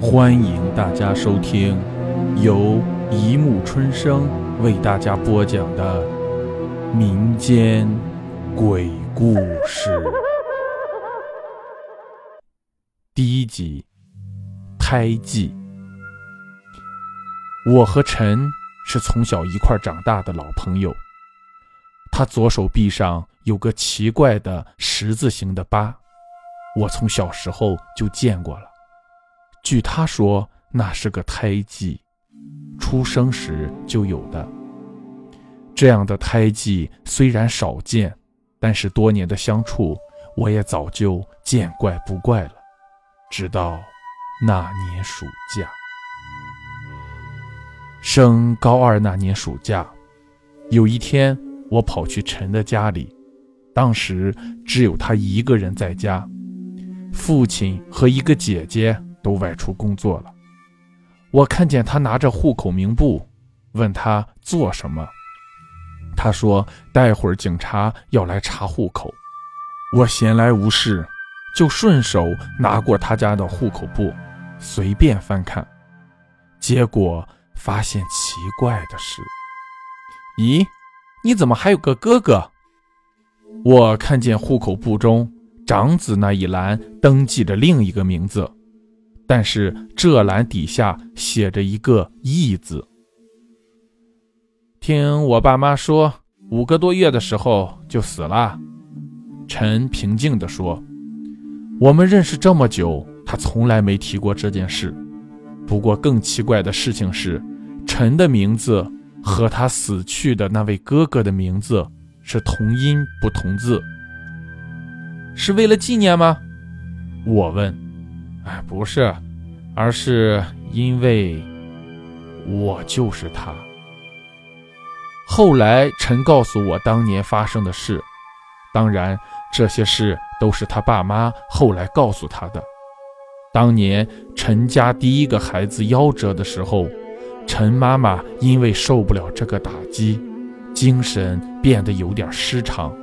欢迎大家收听由一木春生为大家播讲的民间鬼故事第一集《胎记》。我和陈是从小一块长大的老朋友，他左手臂上有个奇怪的十字形的疤，我从小时候就见过了。据他说，那是个胎记，出生时就有的。这样的胎记虽然少见，但是多年的相处，我也早就见怪不怪了。直到那年暑假，升高二那年暑假，有一天我跑去陈的家里，当时只有他一个人在家，父亲和一个姐姐。都外出工作了，我看见他拿着户口名簿，问他做什么。他说待会儿警察要来查户口。我闲来无事，就顺手拿过他家的户口簿，随便翻看。结果发现奇怪的是，咦，你怎么还有个哥哥？我看见户口簿中长子那一栏登记着另一个名字。但是这栏底下写着一个“义”字。听我爸妈说，五个多月的时候就死了。陈平静地说：“我们认识这么久，他从来没提过这件事。不过更奇怪的事情是，陈的名字和他死去的那位哥哥的名字是同音不同字。是为了纪念吗？”我问。哎，不是，而是因为我就是他。后来陈告诉我当年发生的事，当然这些事都是他爸妈后来告诉他的。当年陈家第一个孩子夭折的时候，陈妈妈因为受不了这个打击，精神变得有点失常，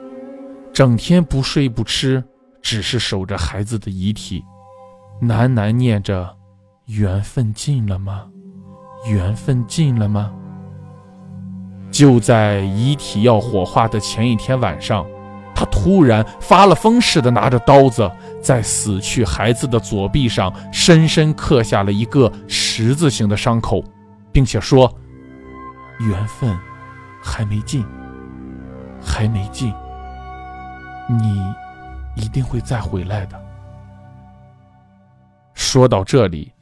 整天不睡不吃，只是守着孩子的遗体。喃喃念着：“缘分尽了吗？缘分尽了吗？”就在遗体要火化的前一天晚上，他突然发了疯似的拿着刀子，在死去孩子的左臂上深深刻下了一个十字形的伤口，并且说：“缘分还没尽，还没尽，你一定会再回来的。”说到这里，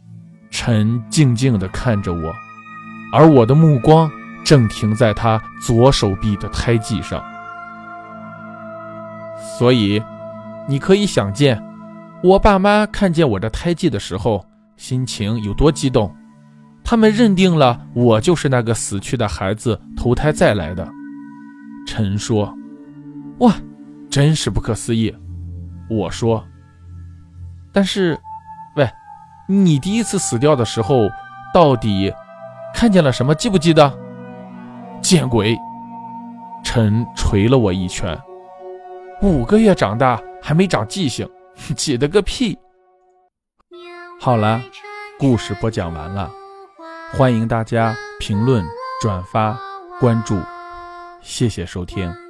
陈静静地看着我，而我的目光正停在他左手臂的胎记上。所以，你可以想见，我爸妈看见我的胎记的时候，心情有多激动。他们认定了我就是那个死去的孩子投胎再来的。陈说：“哇，真是不可思议。”我说：“但是。”你第一次死掉的时候，到底看见了什么？记不记得？见鬼！陈捶了我一拳。五个月长大还没长记性，记得个屁！好了，故事播讲完了，欢迎大家评论、转发、关注，谢谢收听。